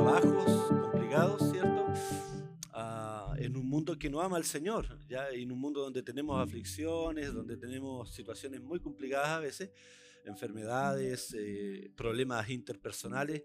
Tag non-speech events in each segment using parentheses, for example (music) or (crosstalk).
trabajos complicados, ¿cierto? Ah, en un mundo que no ama al Señor, ¿ya? En un mundo donde tenemos aflicciones, donde tenemos situaciones muy complicadas a veces, enfermedades, eh, problemas interpersonales,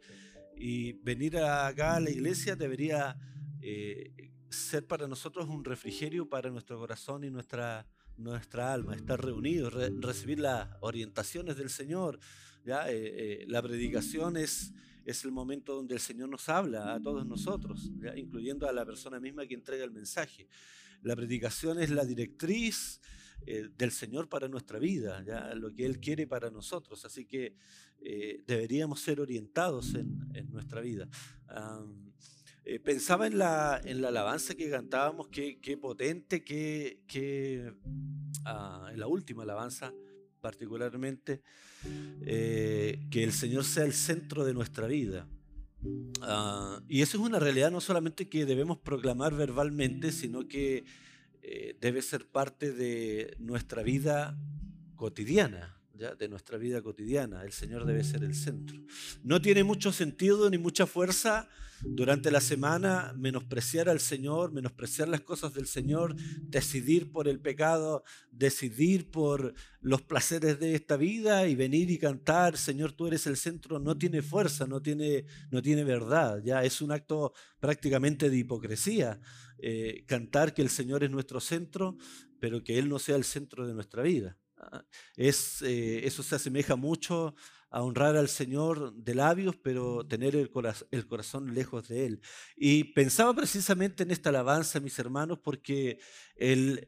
y venir acá a la iglesia debería eh, ser para nosotros un refrigerio para nuestro corazón y nuestra, nuestra alma, estar reunidos, recibir las orientaciones del Señor. ¿ya? Eh, eh, la predicación es, es el momento donde el Señor nos habla a todos nosotros, incluyendo a la persona misma que entrega el mensaje. La predicación es la directriz eh, del Señor para nuestra vida, lo que Él quiere para nosotros. Así que deberíamos ser orientados en, nuestra vida. Eh, pensaba en la, alabanza que cantábamos, qué, potente, qué, ah, la última alabanza particularmente, eh, que el Señor sea el centro de nuestra vida. Ah, y eso es una realidad no solamente que debemos proclamar verbalmente, sino que eh, debe ser parte de nuestra vida cotidiana de nuestra vida cotidiana. El Señor debe ser el centro. No tiene mucho sentido ni mucha fuerza durante la semana menospreciar al Señor, menospreciar las cosas del Señor, decidir por el pecado, decidir por los placeres de esta vida y venir y cantar, Señor, tú eres el centro, no tiene fuerza, no tiene, no tiene verdad. Ya es un acto prácticamente de hipocresía. Eh, cantar que el Señor es nuestro centro, pero que Él no sea el centro de nuestra vida. Es, eh, eso se asemeja mucho a honrar al Señor de labios, pero tener el, el, corazón lejos de Él. Y pensaba precisamente en esta alabanza, mis hermanos, porque el,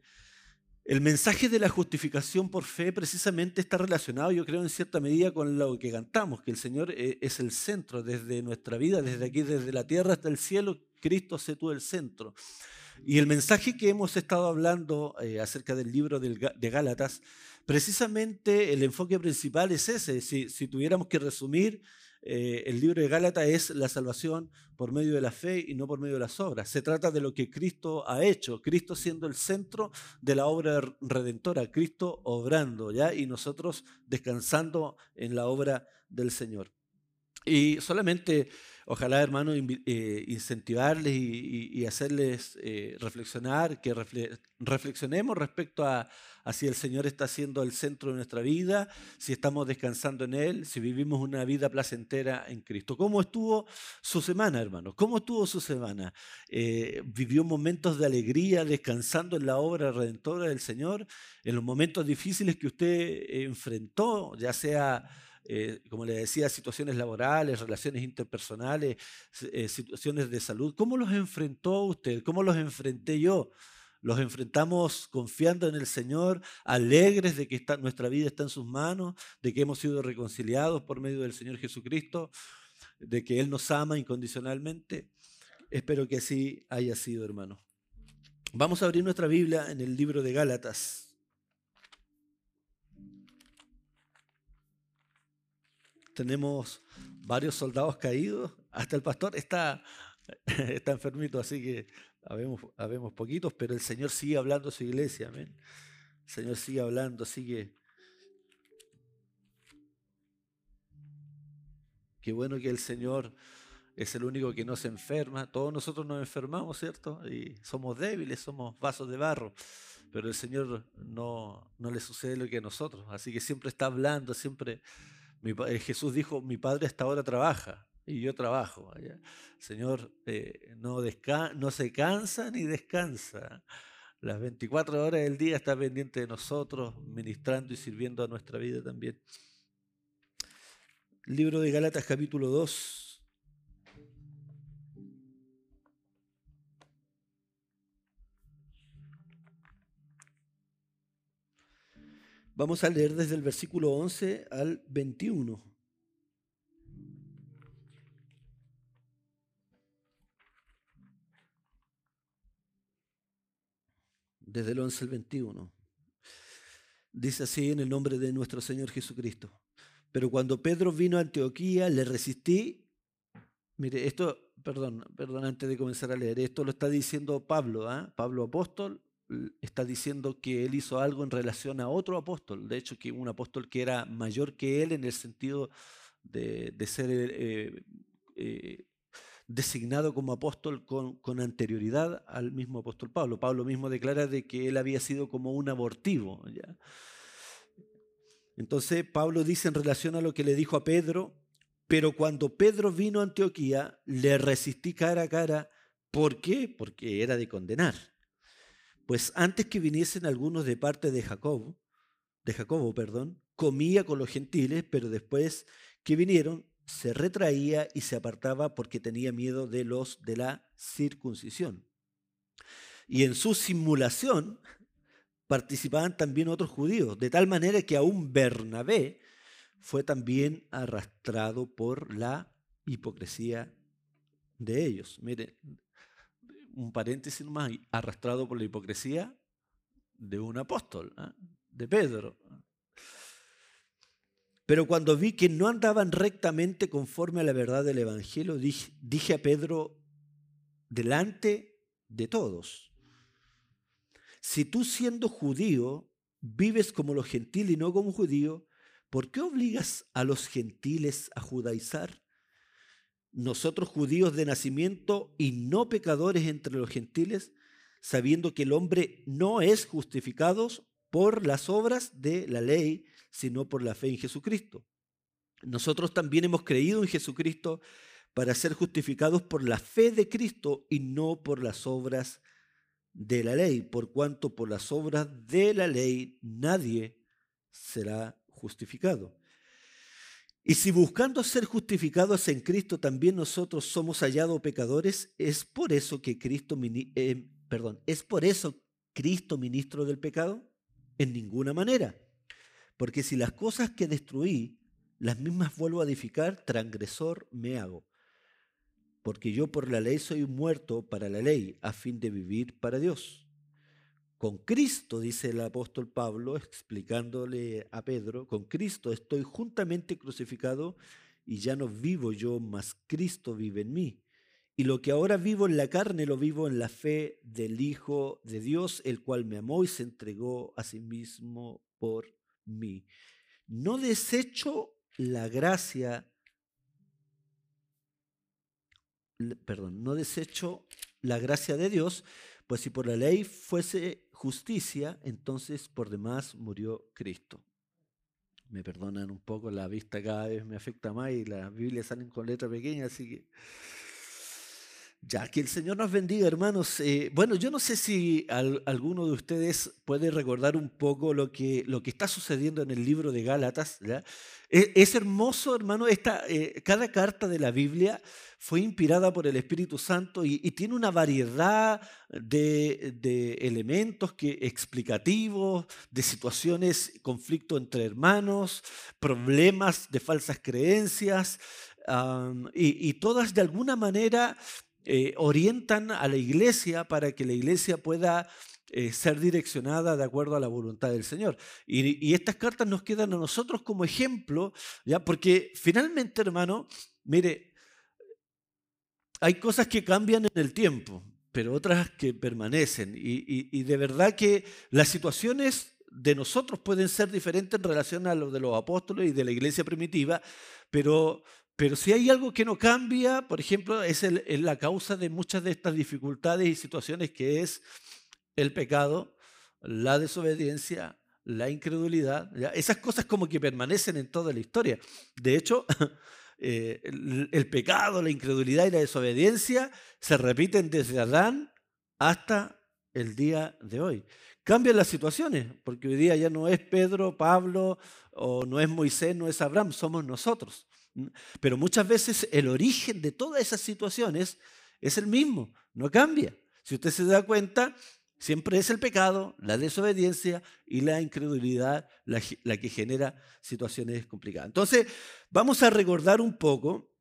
el mensaje de la justificación por fe precisamente está relacionado, yo creo, en cierta medida con lo que cantamos, que el Señor eh, es el centro desde nuestra vida, desde aquí, desde la tierra hasta el cielo, Cristo se tú el centro. Y el mensaje que hemos estado hablando eh, acerca del libro de Gálatas Precisamente el enfoque principal es ese. Si, tuviéramos que resumir, eh, el libro de Gálatas es la salvación por medio de la fe y no por medio de las obras. Se trata de lo que Cristo ha hecho, Cristo siendo el centro de la obra redentora, Cristo obrando, ¿ya? Y nosotros descansando en la obra del Señor. Y solamente ojalá, hermano, eh, incentivarles y, hacerles eh, reflexionar, que reflexionemos respecto a, si el Señor está siendo el centro de nuestra vida, si estamos descansando en Él, si vivimos una vida placentera en Cristo. ¿Cómo estuvo su semana, hermano? ¿Cómo estuvo su semana? Eh, ¿Vivió momentos de alegría descansando en la obra redentora del Señor? En los momentos difíciles que usted enfrentó, ya sea eh, como le decía, situaciones laborales, relaciones interpersonales, eh, situaciones de salud. ¿Cómo los enfrentó usted? ¿Cómo los enfrenté yo? Los enfrentamos confiando en el Señor, alegres de que nuestra vida está en sus manos, de que hemos sido reconciliados por medio del Señor Jesucristo, de que Él nos ama incondicionalmente. Espero que así haya sido, hermano. Vamos a abrir nuestra Biblia en el libro de Gálatas. Tenemos varios soldados caídos, hasta el pastor está, (laughs) está enfermito, así que habemos, habemos poquitos, pero el Señor sigue hablando a su iglesia, amén. El Señor sigue hablando, sigue... Qué bueno que el Señor es el único que no se enferma. Todos nosotros nos enfermamos, ¿cierto? Y somos débiles, somos vasos de barro. Pero el Señor no, no le sucede lo que a nosotros. Así que siempre está hablando, siempre eh, Jesús dijo, mi Padre hasta ahora trabaja y yo trabajo. Señor eh, no, no se cansa ni descansa. Las 24 horas del día está pendiente de nosotros, ministrando y sirviendo a nuestra vida también. Libro de Gálatas capítulo 2. Vamos a leer desde el versículo 11 al 21. Desde el 11 al 21. Dice así en el nombre de nuestro Señor Jesucristo. Pero cuando Pedro vino a Antioquía, le resistí. Mire, esto, perdón, perdón, antes de comenzar a leer, esto lo está diciendo Pablo, ¿ah? Pablo apóstol, está diciendo que él hizo algo en relación a otro apóstol, de hecho que un apóstol que era mayor que él en el sentido de, ser, eh, eh, designado como apóstol con, anterioridad al mismo apóstol Pablo. Pablo mismo declara de que él había sido como un abortivo. Entonces Pablo dice en relación a lo que le dijo a Pedro, pero cuando Pedro vino a Antioquía, le resistí cara a cara. ¿Por qué? Porque era de condenar. Pues antes que viniesen algunos de parte de Jacobo, de Jacobo, perdón, comía con los gentiles, pero después que vinieron, se retraía y se apartaba porque tenía miedo de los de la circuncisión. Y en su simulación participaban también otros judíos, de tal manera que aún Bernabé fue también arrastrado por la hipocresía de ellos. Mire, un paréntesis más, arrastrado por la hipocresía de un apóstol, ¿ah? de Pedro. Pero cuando vi que no andaban rectamente conforme a la verdad del Evangelio, dije, a Pedro, delante de todos, si tú siendo judío vives como los gentiles y no como judío, ¿por qué obligas a los gentiles a judaizar? Nosotros judíos de nacimiento y no pecadores entre los gentiles, sabiendo que el hombre no es justificado por las obras de la ley, sino por la fe en Jesucristo. Nosotros también hemos creído en Jesucristo para ser justificados por la fe de Cristo y no por las obras de la ley, por cuanto por las obras de la ley nadie será justificado. Y si buscando ser justificados en Cristo también nosotros somos hallados pecadores, es por eso que Cristo, eh, perdón, es por eso Cristo ministro del pecado. En ninguna manera. Porque si las cosas que destruí, las mismas vuelvo a edificar, transgresor me hago. Porque yo por la ley soy muerto para la ley, a fin de vivir para Dios. Con Cristo, dice el apóstol Pablo, explicándole a Pedro, con Cristo estoy juntamente crucificado y ya no vivo yo, mas Cristo vive en mí. Y lo que ahora vivo en la carne lo vivo en la fe del Hijo de Dios, el cual me amó y se entregó a sí mismo por mí. No desecho la gracia, perdón, no desecho la gracia de Dios, pues si por la ley fuese justicia, entonces por demás murió Cristo. Me perdonan un poco, la vista cada vez me afecta más y las Biblias salen con letra pequeña, así que ya, que el Señor nos bendiga, hermanos. Eh, bueno, yo no sé si alguno de ustedes puede recordar un poco lo que, lo que está sucediendo en el libro de Gálatas. E, es, hermoso, hermano, esta, eh, cada carta de la Biblia fue inspirada por el Espíritu Santo y, tiene una variedad de, de, elementos que, explicativos, de situaciones, conflicto entre hermanos, problemas de falsas creencias. y, y, todas de alguna manera eh, orientan a la iglesia para que la iglesia pueda eh, ser direccionada de acuerdo a la voluntad del Señor. Y, estas cartas nos quedan a nosotros como ejemplo, ¿ya? porque finalmente, hermano, mire, hay cosas que cambian en el tiempo, pero otras que permanecen. Y, y de verdad que las situaciones de nosotros pueden ser diferentes en relación a lo de los apóstoles y de la iglesia primitiva, pero pero si hay algo que no cambia, por ejemplo, es, la causa de muchas de estas dificultades y situaciones que es el pecado, la desobediencia, la incredulidad. Esas cosas como que permanecen en toda la historia. De hecho, (laughs) eh, el, pecado, la incredulidad y la desobediencia se repiten desde Adán hasta el día de hoy. Cambian las situaciones, porque hoy día ya no es Pedro, Pablo, o no es Moisés, no es Abraham, somos nosotros. Pero muchas veces el origen de todas esas situaciones es el mismo, no cambia. Si usted se da cuenta, siempre es el pecado, la desobediencia y la incredulidad la, que genera situaciones complicadas. Entonces, vamos a recordar un poco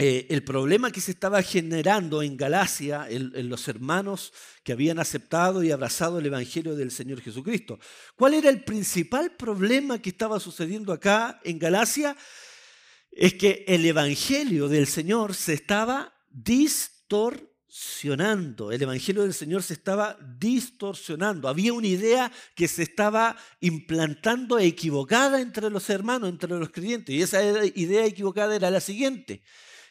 eh, el problema que se estaba generando en Galacia, en, los hermanos que habían aceptado y abrazado el Evangelio del Señor Jesucristo. ¿Cuál era el principal problema que estaba sucediendo acá en Galacia? Es que el Evangelio del Señor se estaba distorsionando. El Evangelio del Señor se estaba distorsionando. Había una idea que se estaba implantando equivocada entre los hermanos, entre los creyentes. Y esa idea equivocada era la siguiente,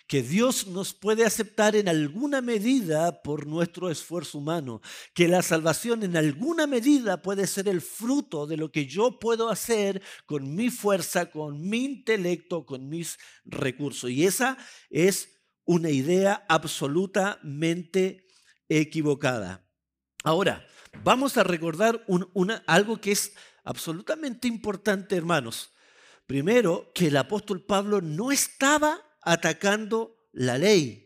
que Dios nos puede aceptar en alguna medida por nuestro esfuerzo humano, que la salvación en alguna medida puede ser el fruto de lo que yo puedo hacer con mi fuerza, con mi intelecto, con mis recursos. Y esa es una idea absolutamente equivocada. Ahora, vamos a recordar algo que es absolutamente importante, hermanos. Primero, que el apóstol Pablo no estaba atacando la ley.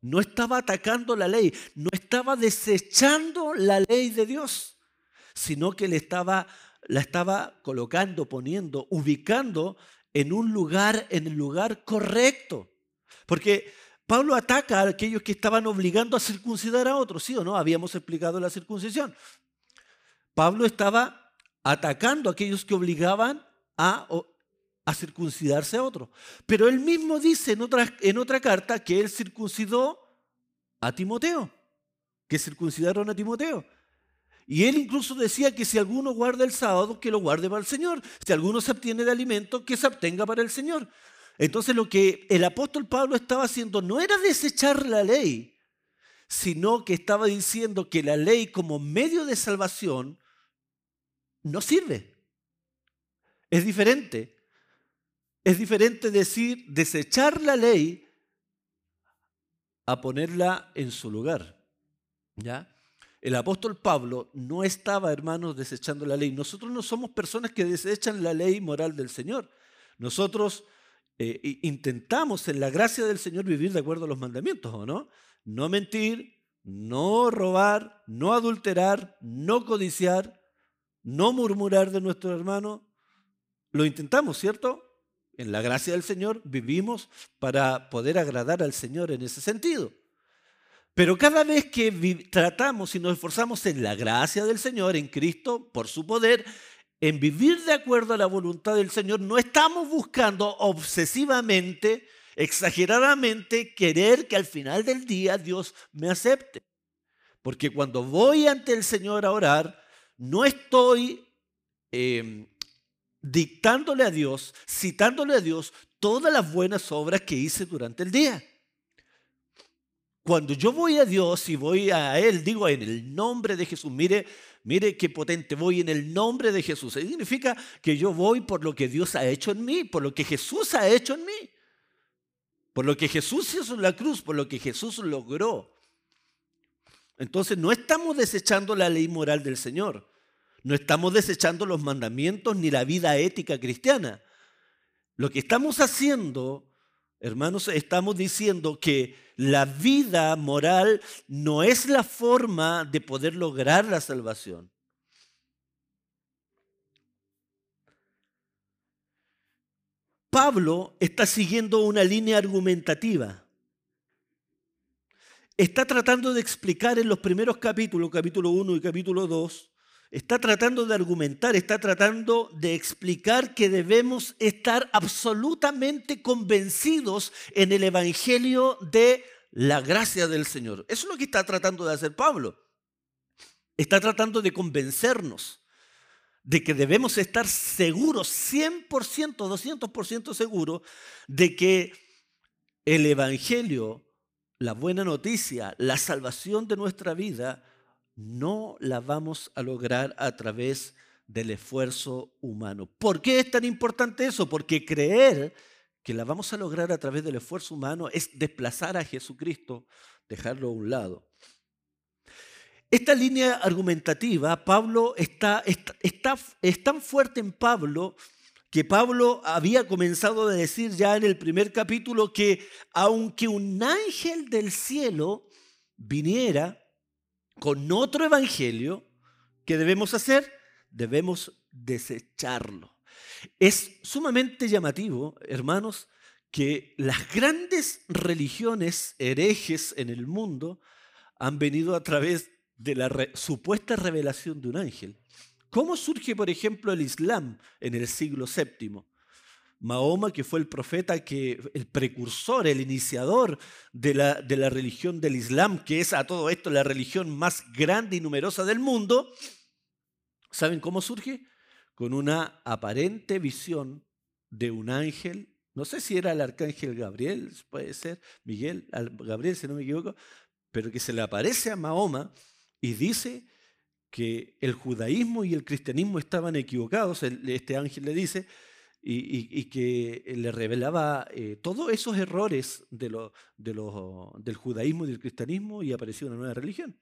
No estaba atacando la ley, no estaba desechando la ley de Dios, sino que le estaba, la estaba colocando, poniendo, ubicando en un lugar, en el lugar correcto. Porque Pablo ataca a aquellos que estaban obligando a circuncidar a otros, ¿sí o no? Habíamos explicado la circuncisión. Pablo estaba atacando a aquellos que obligaban a a circuncidarse a otro. Pero él mismo dice en otra, en otra carta que él circuncidó a Timoteo, que circuncidaron a Timoteo. Y él incluso decía que si alguno guarda el sábado, que lo guarde para el Señor. Si alguno se obtiene de alimento, que se obtenga para el Señor. Entonces lo que el apóstol Pablo estaba haciendo no era desechar la ley, sino que estaba diciendo que la ley como medio de salvación no sirve. Es diferente. Es diferente decir desechar la ley a ponerla en su lugar. ¿Ya? El apóstol Pablo no estaba, hermanos, desechando la ley. Nosotros no somos personas que desechan la ley moral del Señor. Nosotros eh, intentamos en la gracia del Señor vivir de acuerdo a los mandamientos, ¿o no? No mentir, no robar, no adulterar, no codiciar, no murmurar de nuestro hermano. Lo intentamos, ¿cierto? En la gracia del Señor vivimos para poder agradar al Señor en ese sentido. Pero cada vez que tratamos y nos esforzamos en la gracia del Señor, en Cristo, por su poder, en vivir de acuerdo a la voluntad del Señor, no estamos buscando obsesivamente, exageradamente, querer que al final del día Dios me acepte. Porque cuando voy ante el Señor a orar, no estoy em, dictándole a Dios, citándole a Dios todas las buenas obras que hice durante el día. Cuando yo voy a Dios y voy a Él, digo en el nombre de Jesús, mire, mire qué potente, voy en el nombre de Jesús. significa que yo voy por lo que Dios ha hecho en mí, por lo que Jesús ha hecho en mí, por lo que Jesús hizo en la cruz, por lo que Jesús logró. Entonces no estamos desechando la ley moral del Señor. No estamos desechando los mandamientos ni la vida ética cristiana. Lo que estamos haciendo, hermanos, estamos diciendo que la vida moral no es la forma de poder lograr la salvación. Pablo está siguiendo una línea argumentativa. Está tratando de explicar en los primeros capítulos, capítulo 1 y capítulo 2, está tratando de argumentar, está tratando de explicar que debemos estar absolutamente convencidos en el Evangelio de la gracia del Señor. Eso es lo que está tratando de hacer Pablo. Está tratando de convencernos de que debemos estar seguros, 100%, 200% seguros, de que el Evangelio, la buena noticia, la salvación de nuestra vida, no la vamos a lograr a través del esfuerzo humano. ¿Por qué es tan importante eso? Porque creer que la vamos a lograr a través del esfuerzo humano es desplazar a Jesucristo, dejarlo a un lado. Esta línea argumentativa, Pablo está, es tan fuerte en Pablo que Pablo había comenzado a decir ya en el primer capítulo que aunque un ángel del cielo viniera con otro evangelio, ¿qué debemos hacer? Debemos desecharlo. Es sumamente llamativo, hermanos, que las grandes religiones herejes en el mundo han venido a través de la supuesta revelación de un ángel. ¿Cómo surge, por ejemplo, el Islam en el siglo VII? Mahoma, que fue el profeta, que, el precursor, el iniciador de la, de la religión del Islam, que es a todo esto la religión más grande y numerosa del mundo, ¿saben cómo surge? Con una aparente visión de un ángel No sé si era el arcángel Gabriel, puede ser, Miguel, Gabriel, si no me equivoco, pero que se le aparece a Mahoma y dice que el judaísmo y el cristianismo estaban equivocados, este ángel le dice, y, que le revelaba eh, todos esos errores de de del judaísmo y del cristianismo y apareció una nueva religión.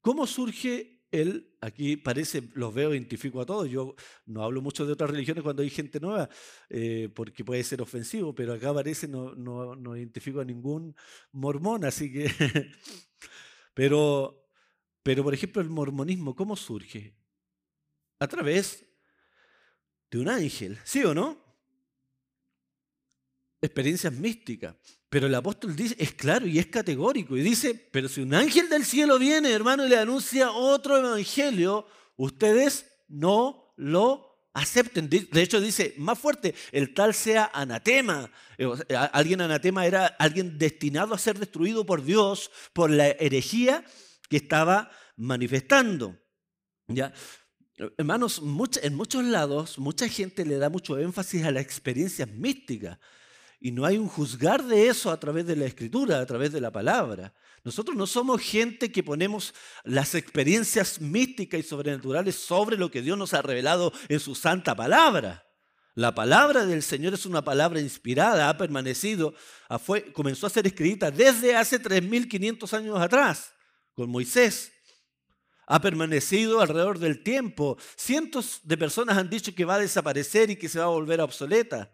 ¿Cómo surge él? Aquí parece, los veo, identifico a todos. Yo no hablo mucho de otras religiones cuando hay gente nueva, eh, porque puede ser ofensivo, pero acá parece no, no, no identifico a ningún mormón, así que... (laughs) pero, pero, por ejemplo, el mormonismo, ¿cómo surge? A través de un ángel, ¿sí o no? Experiencias místicas. Pero el apóstol dice, es claro y es categórico, y dice, pero si un ángel del cielo viene, hermano, y le anuncia otro evangelio, ustedes no lo acepten. De hecho dice, más fuerte, el tal sea anatema. Eh, alguien anatema era alguien destinado a ser destruido por Dios por la herejía que estaba manifestando. ¿Ya? Hermanos, en muchos lados, mucha gente le da mucho énfasis a las experiencias místicas. Y no hay un juzgar de eso a través de la escritura, a través de la palabra. Nosotros no somos gente que ponemos las experiencias místicas y sobrenaturales sobre lo que Dios nos ha revelado en su santa palabra. La palabra del Señor es una palabra inspirada, ha permanecido, comenzó a ser escrita desde hace 3.500 años atrás, con Moisés ha permanecido alrededor del tiempo. Cientos de personas han dicho que va a desaparecer y que se va a volver obsoleta.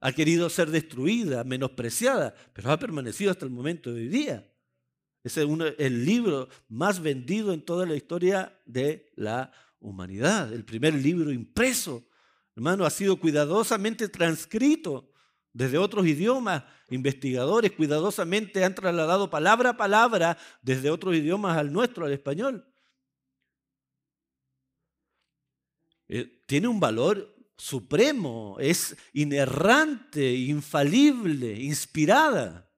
Ha querido ser destruida, menospreciada, pero ha permanecido hasta el momento de hoy día. Es el libro más vendido en toda la historia de la humanidad. El primer libro impreso, hermano, ha sido cuidadosamente transcrito desde otros idiomas. Investigadores cuidadosamente han trasladado palabra a palabra desde otros idiomas al nuestro, al español. Eh, tiene un valor supremo, es inerrante, infalible, inspirada.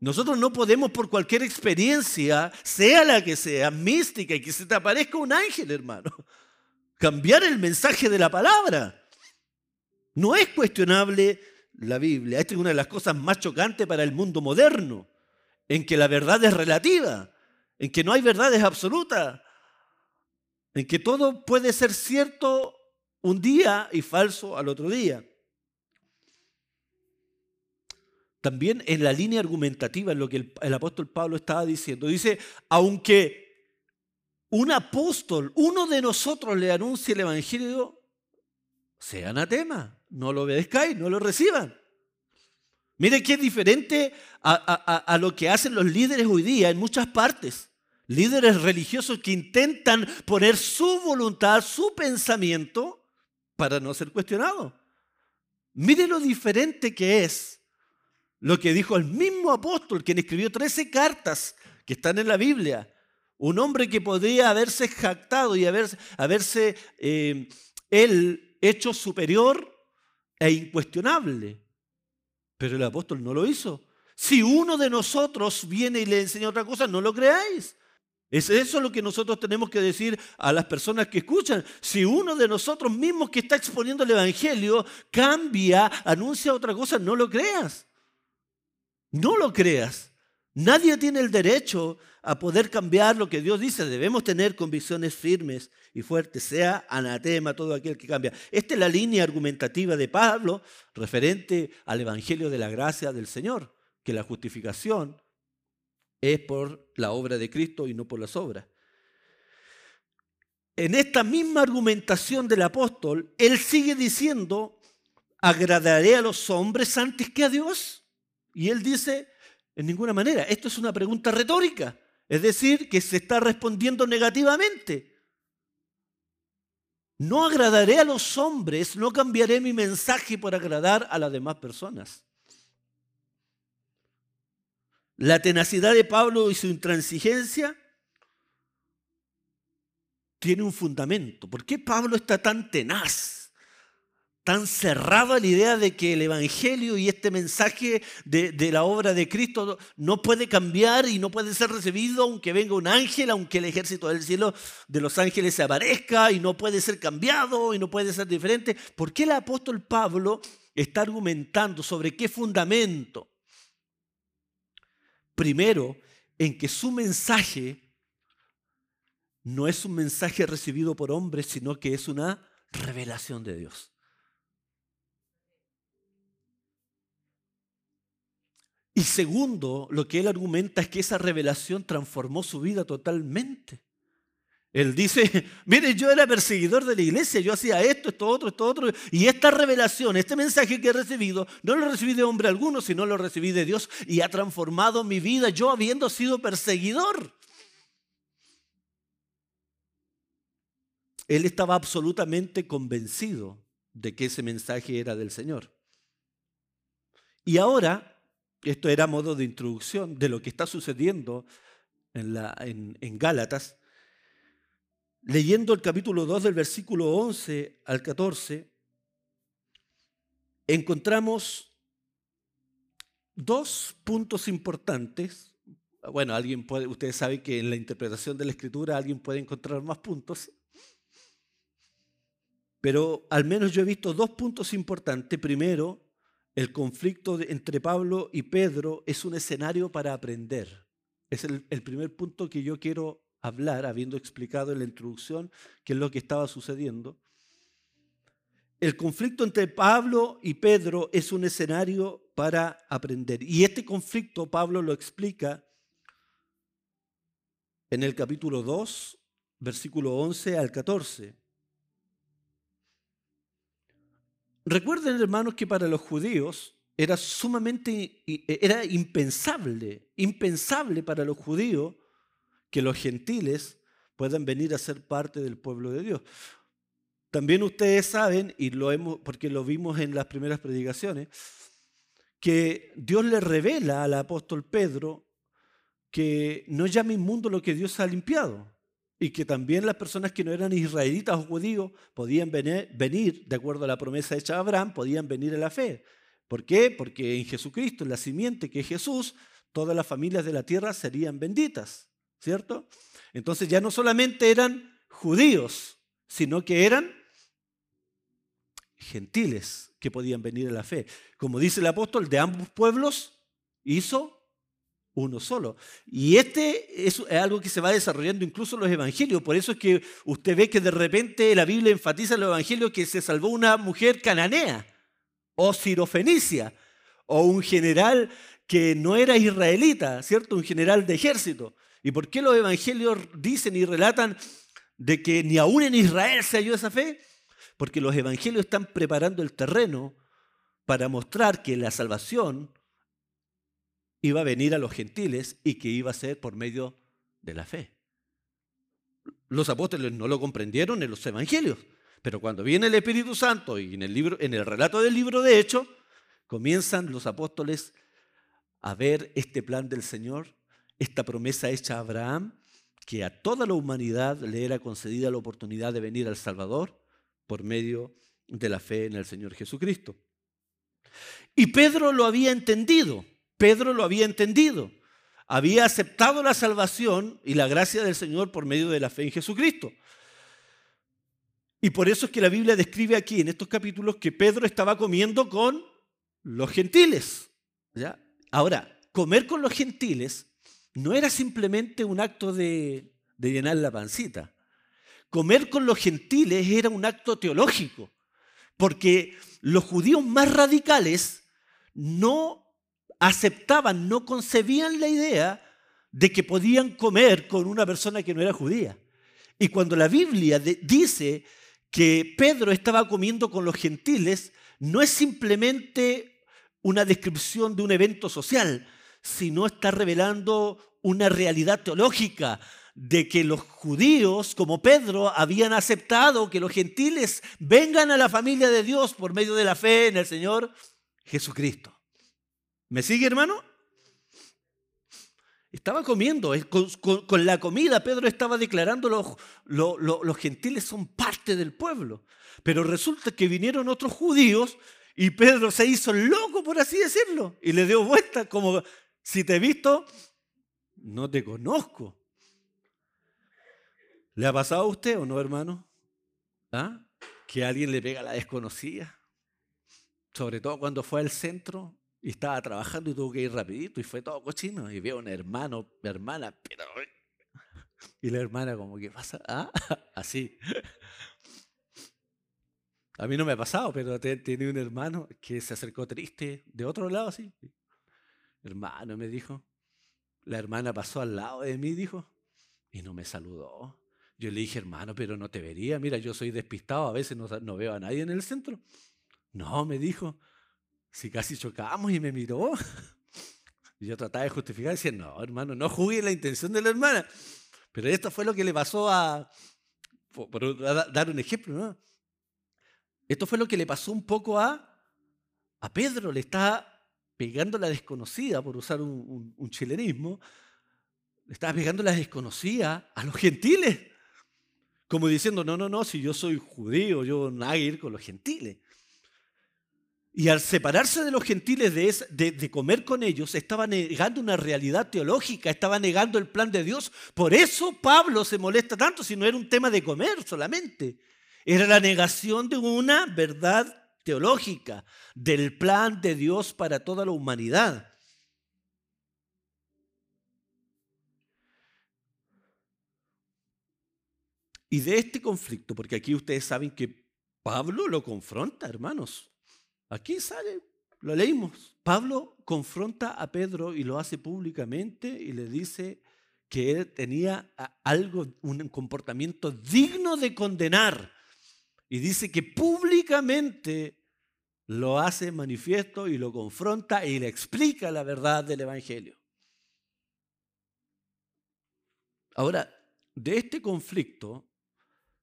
Nosotros no podemos por cualquier experiencia, sea la que sea, mística y que se te aparezca un ángel, hermano, (laughs) cambiar el mensaje de la palabra. No es cuestionable la Biblia. Esta es una de las cosas más chocantes para el mundo moderno, en que la verdad es relativa, en que no hay verdades absolutas en que todo puede ser cierto un día y falso al otro día. También en la línea argumentativa, en lo que el, apóstol Pablo estaba diciendo, dice, aunque un apóstol, uno de nosotros le anuncie el Evangelio, sea anatema, no lo obedezcáis, no lo reciban. Mire qué es diferente a lo que hacen los líderes hoy día en muchas partes líderes religiosos que intentan poner su voluntad, su pensamiento para no ser cuestionados. Mire lo diferente que es lo que dijo el mismo apóstol, quien escribió 13 cartas que están en la Biblia. Un hombre que podría haberse jactado y haberse, haberse eh, él hecho superior e incuestionable. Pero el apóstol no lo hizo. Si uno de nosotros viene y le enseña otra cosa, no lo creáis. Es eso lo que nosotros tenemos que decir a las personas que escuchan. Si uno de nosotros mismos que está exponiendo el Evangelio cambia, anuncia otra cosa, no lo creas. No lo creas. Nadie tiene el derecho a poder cambiar lo que Dios dice. Debemos tener convicciones firmes y fuertes, sea anatema todo aquel que cambia. Esta es la línea argumentativa de Pablo referente al Evangelio de la gracia del Señor, que la justificación es por la obra de Cristo y no por las obras. En esta misma argumentación del apóstol, él sigue diciendo, ¿agradaré a los hombres antes que a Dios? Y él dice, en ninguna manera, esto es una pregunta retórica, es decir, que se está respondiendo negativamente. No agradaré a los hombres, no cambiaré mi mensaje por agradar a las demás personas. La tenacidad de Pablo y su intransigencia tiene un fundamento. ¿Por qué Pablo está tan tenaz? tan cerrado a la idea de que el Evangelio y este mensaje de, la obra de Cristo no puede cambiar y no puede ser recibido aunque venga un ángel, aunque el ejército del cielo de los ángeles se aparezca y no puede ser cambiado y no puede ser diferente. ¿Por qué el apóstol Pablo está argumentando sobre qué fundamento? Primero, en que su mensaje no es un mensaje recibido por hombres, sino que es una revelación de Dios. Y segundo, lo que él argumenta es que esa revelación transformó su vida totalmente. Él dice, (laughs) mire, yo era perseguidor de la iglesia, yo hacía esto, esto, otro, esto, otro, y esta revelación, este mensaje que he recibido, no lo recibí de hombre alguno, sino lo recibí de Dios y ha transformado mi vida, yo habiendo sido perseguidor. Él estaba absolutamente convencido de que ese mensaje era del Señor. Y ahora esto era modo de introducción de lo que está sucediendo en, en Gálatas. Leyendo el capítulo 2 del versículo 11 al 14, encontramos dos puntos importantes. Bueno, alguien puede, ustedes saben que en la interpretación de la escritura alguien puede encontrar más puntos, pero al menos yo he visto dos puntos importantes. Primero, el conflicto entre Pablo y Pedro es un escenario para aprender. Es el, primer punto que yo quiero hablar, habiendo explicado en la introducción qué es lo que estaba sucediendo. El conflicto entre Pablo y Pedro es un escenario para aprender. Y este conflicto Pablo lo explica en el capítulo 2, versículo 11 al 14. Recuerden, hermanos, que para los judíos era sumamente, era impensable, impensable para los judíos que los gentiles puedan venir a ser parte del pueblo de Dios. También ustedes saben, y lo hemos, porque lo vimos en las primeras predicaciones, que Dios le revela al apóstol Pedro que no llame inmundo lo que Dios ha limpiado y que también las personas que no eran israelitas o judíos podían venir, de acuerdo a la promesa hecha a Abraham, podían venir a la fe. ¿Por qué? Porque en Jesucristo, en la simiente que es Jesús, todas las familias de la tierra serían benditas, ¿cierto? Entonces ya no solamente eran judíos, sino que eran gentiles que podían venir a la fe. Como dice el apóstol, de ambos pueblos hizo uno solo. Y este es algo que se va desarrollando incluso en los evangelios. Por eso es que usted ve que de repente la Biblia enfatiza en los evangelios que se salvó una mujer cananea o sirofenicia o un general que no era israelita, ¿cierto? Un general de ejército. ¿Y por qué los evangelios dicen y relatan de que ni aún en Israel se halló esa fe? Porque los evangelios están preparando el terreno para mostrar que la salvación iba a venir a los gentiles y que iba a ser por medio de la fe. Los apóstoles no lo comprendieron en los evangelios, pero cuando viene el Espíritu Santo y en el, en el relato del libro de Hechos, comienzan los apóstoles a ver este plan del Señor, esta promesa hecha a Abraham, que a toda la humanidad le era concedida la oportunidad de venir al Salvador por medio de la fe en el Señor Jesucristo. Y Pedro lo había entendido. Pedro lo había entendido. Había aceptado la salvación y la gracia del Señor por medio de la fe en Jesucristo. Y por eso es que la Biblia describe aquí en estos capítulos que Pedro estaba comiendo con los gentiles. ¿ya? Ahora, comer con los gentiles no era simplemente un acto de, llenar la pancita. Comer con los gentiles era un acto teológico, porque los judíos más radicales no aceptaban, no concebían la idea de que podían comer con una persona que no era judía. Y cuando la Biblia dice que Pedro estaba comiendo con los gentiles, no es simplemente una descripción de un evento social, sino está revelando una realidad teológica de que los judíos, como Pedro, habían aceptado que los gentiles vengan a la familia de Dios por medio de la fe en el Señor Jesucristo. ¿Me sigue, hermano? Estaba comiendo, con, la comida Pedro estaba declarando los, los gentiles son parte del pueblo. Pero resulta que vinieron otros judíos y Pedro se hizo loco, por así decirlo, y le dio vuelta como, si te he visto, no te conozco. ¿Le ha pasado a usted o no, hermano? ¿Ah? Que alguien le pega a la desconocida. Sobre todo cuando fue al centro y estaba trabajando y tuvo que ir rapidito y fue todo cochino. Y veo un hermano, hermana, pero... Y la hermana como, ¿qué pasa? ¿Ah? (laughs) Así. A mí no me ha pasado, pero tenía un hermano que se acercó triste de otro lado, así. Hermano, me dijo. La hermana pasó al lado de mí, dijo, y no me saludó. Yo le dije, hermano, pero no te vería. Mira, yo soy despistado, a veces no, veo a nadie en el centro. No, me dijo, si casi chocamos y me miró. (laughs) Yo trataba de justificar, decía, no, hermano, no jugué la intención de la hermana. Pero esto fue lo que le pasó a, por, dar un ejemplo, ¿no? Esto fue lo que le pasó un poco a, a Pedro, le estaba pegando la desconocida, por usar un, chilenismo, le estaba pegando la desconocida a los gentiles. Como diciendo, no, no, no, si yo soy judío, yo no voy a ir con los gentiles. Y al separarse de los gentiles de, comer con ellos, estaba negando una realidad teológica, estaba negando el plan de Dios. Por eso Pablo se molesta tanto si no era un tema de comer solamente. Era la negación de una verdad teológica, del plan de Dios para toda la humanidad. Y de este conflicto, porque aquí ustedes saben que Pablo lo confronta, hermanos. Aquí sale, lo leímos. Pablo confronta a Pedro y lo hace públicamente y le dice que él tenía algo, un comportamiento digno de condenar. Y dice que públicamente lo hace manifiesto y lo confronta y le explica la verdad del Evangelio. Ahora, de este conflicto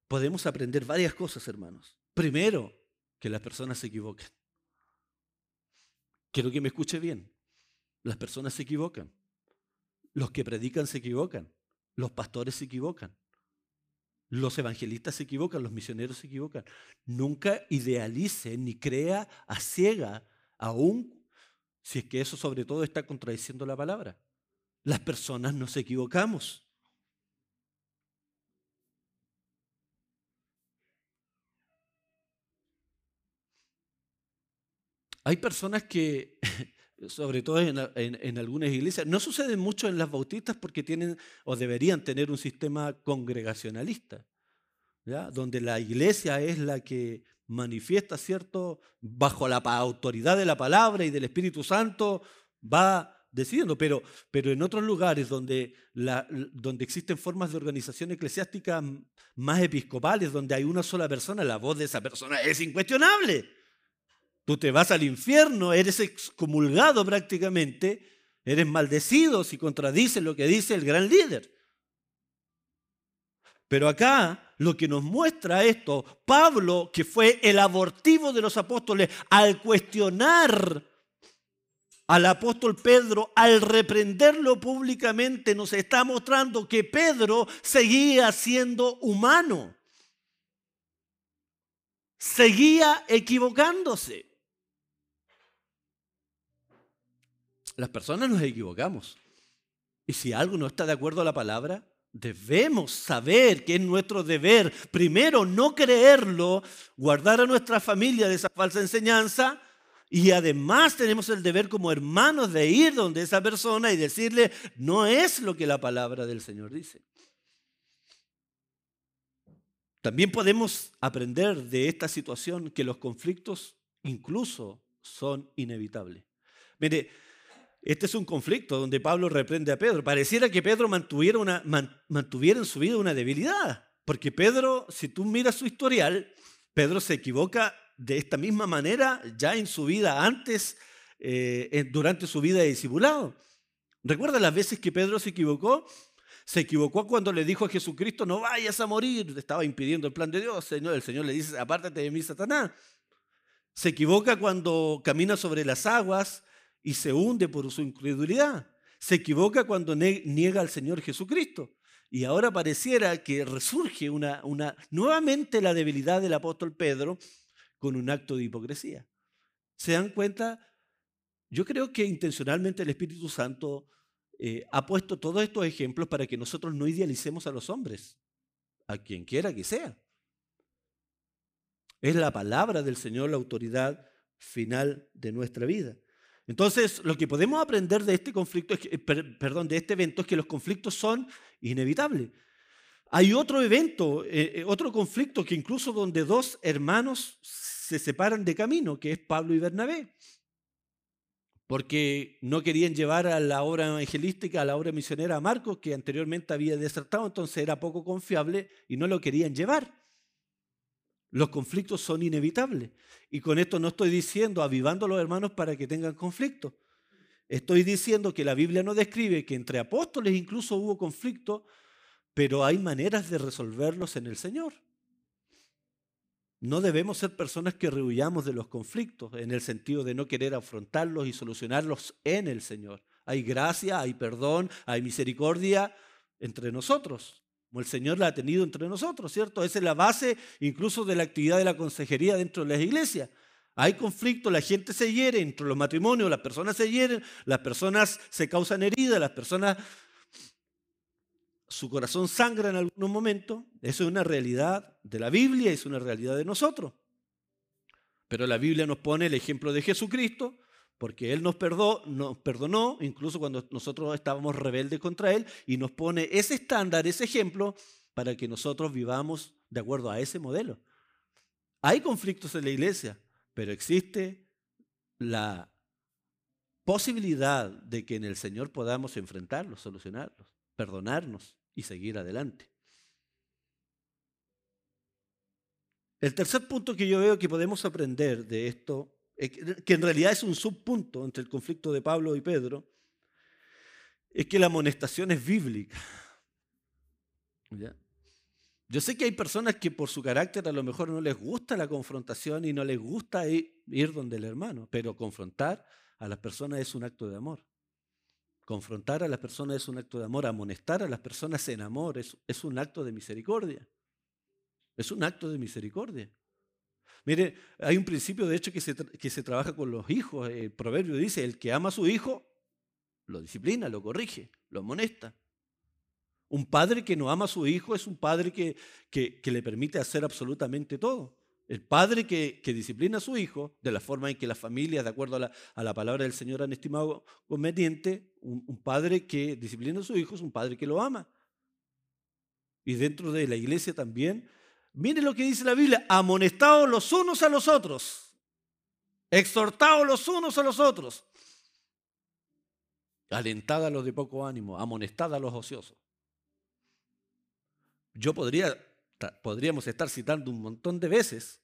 podemos aprender varias cosas, hermanos. Primero, que las personas se equivocan. Quiero que me escuche bien. Las personas se equivocan. Los que predican se equivocan. Los pastores se equivocan. Los evangelistas se equivocan, los misioneros se equivocan. Nunca idealice ni crea a ciega, aún si es que eso sobre todo está contradiciendo la palabra. Las personas nos equivocamos. Hay personas que, (laughs) sobre todo en, algunas iglesias, no sucede mucho en las bautistas porque tienen o deberían tener un sistema congregacionalista, donde la iglesia es la que manifiesta, ¿cierto? Bajo la autoridad de la palabra y del Espíritu Santo va decidiendo, pero, pero en otros lugares donde, donde existen formas de organización eclesiástica más episcopales, donde hay una sola persona, la voz de esa persona es incuestionable. Tú te vas al infierno, eres excomulgado prácticamente, eres maldecido si contradices lo que dice el gran líder. Pero acá lo que nos muestra esto, Pablo, que fue el abortivo de los apóstoles, al cuestionar al apóstol Pedro, al reprenderlo públicamente, nos está mostrando que Pedro seguía siendo humano, seguía equivocándose. Las personas nos equivocamos. Y si algo no está de acuerdo a la palabra, debemos saber que es nuestro deber, primero, no creerlo, guardar a nuestra familia de esa falsa enseñanza, y además tenemos el deber como hermanos de ir donde esa persona y decirle, no es lo que la palabra del Señor dice. También podemos aprender de esta situación que los conflictos incluso son inevitables. Mire, este es un conflicto donde Pablo reprende a Pedro. Pareciera que Pedro mantuviera, en su vida una debilidad, porque Pedro, si tú miras su historial, Pedro se equivoca de esta misma manera ya en su vida antes, eh, durante su vida de discipulado. ¿Recuerda las veces que Pedro se equivocó? Se equivocó cuando le dijo a Jesucristo, no vayas a morir, estaba impidiendo el plan de Dios. Señor, el Señor le dice, apártate de mí, Satanás. Se equivoca cuando camina sobre las aguas y se hunde por su incredulidad. se equivoca cuando niega al Señor Jesucristo. Y ahora pareciera que resurge una, una, nuevamente la debilidad del apóstol Pedro con un acto de hipocresía. ¿Se dan cuenta? Yo creo que intencionalmente el Espíritu Santo eh, ha puesto todos estos ejemplos para que nosotros no idealicemos a los hombres, a quien quiera que sea. Es la palabra del Señor la autoridad final de nuestra vida. Entonces, lo que podemos aprender de este conflicto, es perdón, de este evento es que los conflictos son inevitables. Hay otro evento, eh, eh, otro conflicto que incluso donde dos hermanos se separan de camino, que es Pablo y Bernabé, porque no querían llevar a la obra evangelística, a la obra misionera a Marcos, que anteriormente había desertado, entonces era poco confiable y no lo querían llevar. Los conflictos son inevitables. Y con esto no estoy diciendo avivando a los hermanos para que tengan conflictos. Estoy diciendo que la Biblia no describe que entre apóstoles incluso hubo conflictos, pero hay maneras de resolverlos en el Señor. No debemos ser personas que rehuyamos de los conflictos en el sentido de no querer afrontarlos y solucionarlos en el Señor. Hay gracia, hay perdón, hay misericordia entre nosotros como el Señor la ha tenido entre nosotros, ¿cierto? Esa es la base incluso de la actividad de la consejería dentro de las iglesias. Hay conflicto, la gente se hiere, entre los matrimonios las personas se hieren, las personas se causan heridas, las personas, su corazón sangra en algunos momentos. Eso es una realidad de la Biblia, es una realidad de nosotros. Pero la Biblia nos pone el ejemplo de Jesucristo, porque Él nos, nos perdonó, incluso cuando nosotros estábamos rebeldes contra Él, y nos pone ese estándar, ese ejemplo, para que nosotros vivamos de acuerdo a ese modelo. Hay conflictos en la iglesia, pero existe la posibilidad de que en el Señor podamos enfrentarlos, solucionarlos, perdonarnos y seguir adelante. El tercer punto que yo veo que podemos aprender de esto que en realidad es un subpunto entre el conflicto de Pablo y Pedro, es que la amonestación es bíblica. Yo sé que hay personas que por su carácter a lo mejor no les gusta la confrontación y no les gusta ir donde el hermano, pero confrontar a las personas es un acto de amor. Confrontar a las personas es un acto de amor, amonestar a las personas en amor es, es un acto de misericordia. Es un acto de misericordia. Mire, hay un principio de hecho que se, que se trabaja con los hijos. El proverbio dice, el que ama a su hijo, lo disciplina, lo corrige, lo amonesta. Un padre que no ama a su hijo es un padre que, que, le permite hacer absolutamente todo. El padre que, que, disciplina a su hijo, de la forma en que las familias, de acuerdo a la, a la palabra del Señor, han estimado conveniente, un, un, padre que disciplina a su hijo es un padre que lo ama. Y dentro de la iglesia también Mire lo que dice la Biblia, amonestados los unos a los otros, exhortados los unos a los otros, alentada a los de poco ánimo, amonestada a los ociosos. Yo podría, podríamos estar citando un montón de veces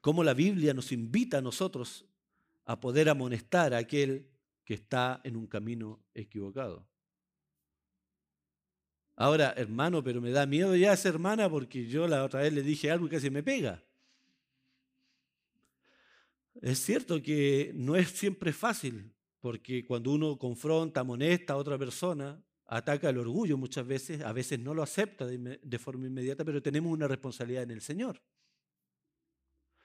cómo la Biblia nos invita a nosotros a poder amonestar a aquel que está en un camino equivocado. Ahora, hermano, pero me da miedo ya esa hermana porque yo la otra vez le dije algo y casi me pega. Es cierto que no es siempre fácil, porque cuando uno confronta, amonesta a otra persona, ataca el orgullo muchas veces, a veces no lo acepta de, forma inmediata, pero tenemos una responsabilidad en el Señor.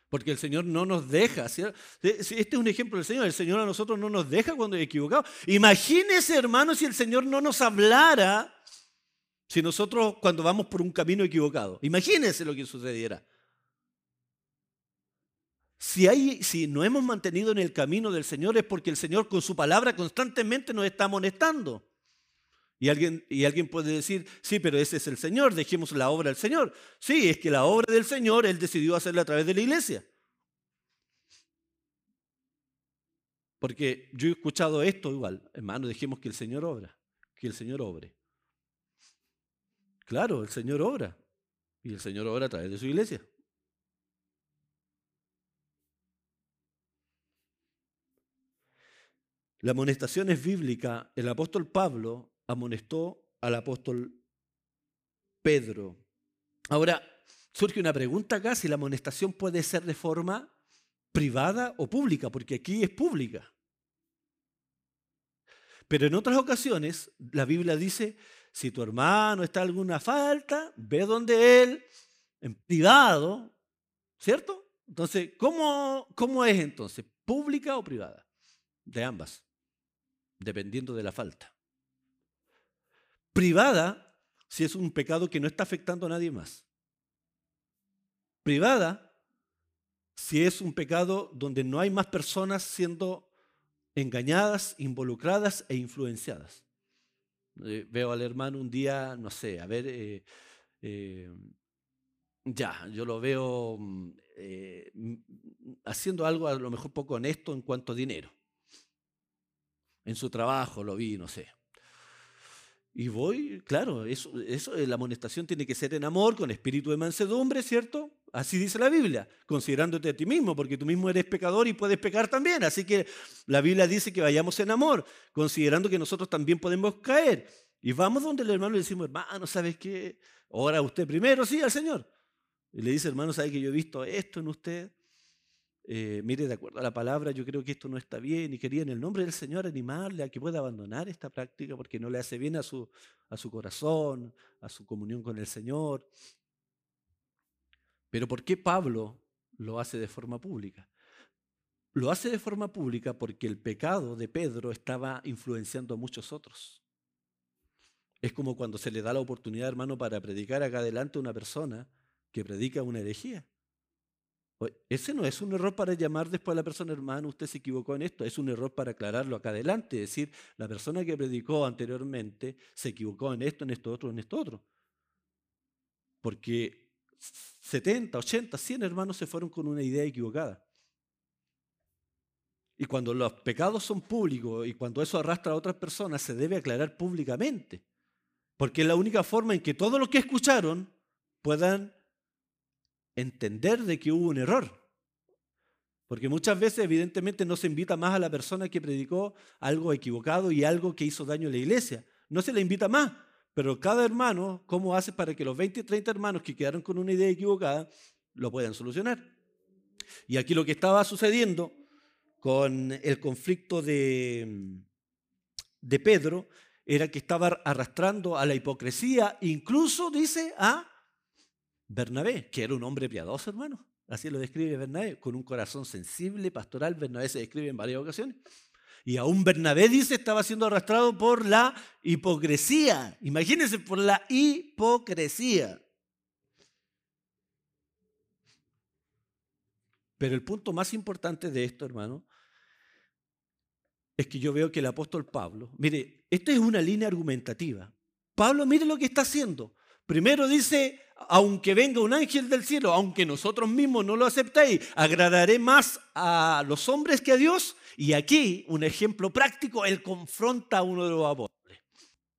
Porque el Señor no nos deja. Este es un ejemplo del Señor. El Señor a nosotros no nos deja cuando equivocado. Imagínese, hermano, si el Señor no nos hablara si nosotros cuando vamos por un camino equivocado, imagínense lo que sucediera. Si, no hemos mantenido en el camino del Señor es porque el Señor con su palabra constantemente nos está amonestando. Y alguien, y alguien puede decir, sí, pero ese es el Señor, dejemos la obra del Señor. Sí, es que la obra del Señor Él decidió hacerla a través de la iglesia. Porque yo he escuchado esto igual, hermano, dejemos que el Señor obra, que el Señor obre. Claro, el Señor obra. Y el Señor obra a través de su iglesia. La amonestación es bíblica. El apóstol Pablo amonestó al apóstol Pedro. Ahora, surge una pregunta acá, si la amonestación puede ser de forma privada o pública, porque aquí es pública. Pero en otras ocasiones, la Biblia dice, si tu hermano está en alguna falta, ve donde él, en privado, ¿cierto? Entonces, ¿cómo, ¿cómo es entonces? ¿Pública o privada? De ambas, dependiendo de la falta. Privada, si es un pecado que no está afectando a nadie más. Privada, si es un pecado donde no hay más personas siendo engañadas, involucradas e influenciadas. Eh, veo al hermano un día, no sé, a ver, eh, eh, ya, yo lo veo mm, haciendo algo a lo mejor poco honesto en cuanto a dinero. En su trabajo lo vi, no sé. Y voy, claro, eso, eso, la amonestación tiene que ser en amor, con espíritu de mansedumbre, ¿cierto? Así dice la Biblia, considerándote a ti mismo, porque tú mismo eres pecador y puedes pecar también. Así que la Biblia dice que vayamos en amor, considerando que nosotros también podemos caer. Y vamos donde el hermano le decimos, hermano, ¿sabes qué? Ora usted primero, sí, al Señor. Y le dice, hermano, ¿sabe que yo he visto esto en usted? Eh, mire, de acuerdo a la palabra, yo creo que esto no está bien y quería en el nombre del Señor animarle a que pueda abandonar esta práctica porque no le hace bien a su, a su corazón, a su comunión con el Señor. Pero ¿por qué Pablo lo hace de forma pública? Lo hace de forma pública porque el pecado de Pedro estaba influenciando a muchos otros. Es como cuando se le da la oportunidad, hermano, para predicar acá adelante a una persona que predica una herejía. Ese no es un error para llamar después a la persona, hermano, usted se equivocó en esto, es un error para aclararlo acá adelante, es decir, la persona que predicó anteriormente se equivocó en esto, en esto otro, en esto otro. Porque 70, 80, 100 hermanos se fueron con una idea equivocada. Y cuando los pecados son públicos y cuando eso arrastra a otras personas, se debe aclarar públicamente. Porque es la única forma en que todos los que escucharon puedan entender de que hubo un error. Porque muchas veces evidentemente no se invita más a la persona que predicó algo equivocado y algo que hizo daño a la iglesia. No se le invita más. Pero cada hermano, ¿cómo hace para que los 20 y 30 hermanos que quedaron con una idea equivocada lo puedan solucionar? Y aquí lo que estaba sucediendo con el conflicto de, de Pedro era que estaba arrastrando a la hipocresía, incluso dice a Bernabé, que era un hombre piadoso, hermano. Así lo describe Bernabé, con un corazón sensible, pastoral. Bernabé se describe en varias ocasiones. Y aún Bernabé dice estaba siendo arrastrado por la hipocresía. Imagínense, por la hipocresía. Pero el punto más importante de esto, hermano, es que yo veo que el apóstol Pablo, mire, esta es una línea argumentativa. Pablo, mire lo que está haciendo. Primero dice, aunque venga un ángel del cielo, aunque nosotros mismos no lo aceptéis, agradaré más a los hombres que a Dios. Y aquí, un ejemplo práctico, él confronta a uno de los apóstoles.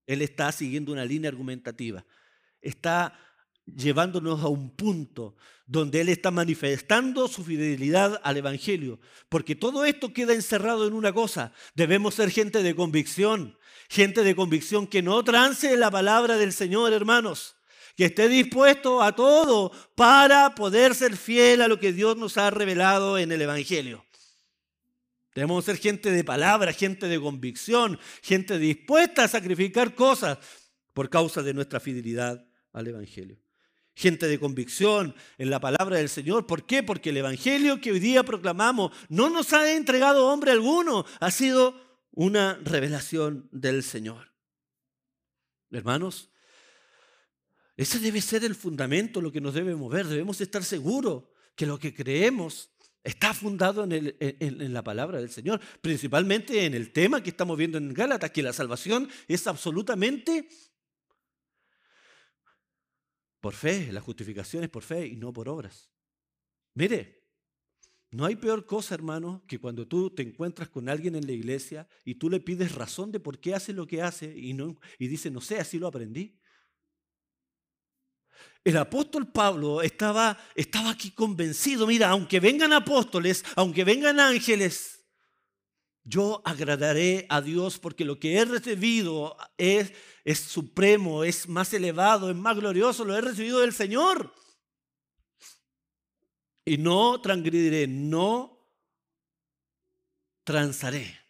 Él está siguiendo una línea argumentativa. Está llevándonos a un punto donde Él está manifestando su fidelidad al Evangelio. Porque todo esto queda encerrado en una cosa. Debemos ser gente de convicción, gente de convicción que no trance la palabra del Señor, hermanos que esté dispuesto a todo para poder ser fiel a lo que Dios nos ha revelado en el Evangelio. Debemos ser gente de palabra, gente de convicción, gente dispuesta a sacrificar cosas por causa de nuestra fidelidad al Evangelio. Gente de convicción en la palabra del Señor. ¿Por qué? Porque el Evangelio que hoy día proclamamos no nos ha entregado hombre alguno, ha sido una revelación del Señor. Hermanos, ese debe ser el fundamento, lo que nos debe mover. Debemos estar seguros que lo que creemos está fundado en, la palabra del Señor, principalmente en el tema que estamos viendo en Gálatas, que la salvación es absolutamente por fe, la justificación es por fe y no por obras. Mire, no hay peor cosa, hermano, que cuando tú te encuentras con alguien en la iglesia y tú le pides razón de por qué hace lo que hace y, no, y dice, no sé, así lo aprendí. El apóstol Pablo estaba, estaba aquí convencido, mira, aunque vengan apóstoles, aunque vengan ángeles, yo agradaré a Dios porque lo que he recibido es, es supremo, es más elevado, es más glorioso, lo he recibido del Señor. Y no transgrediré, no transaré.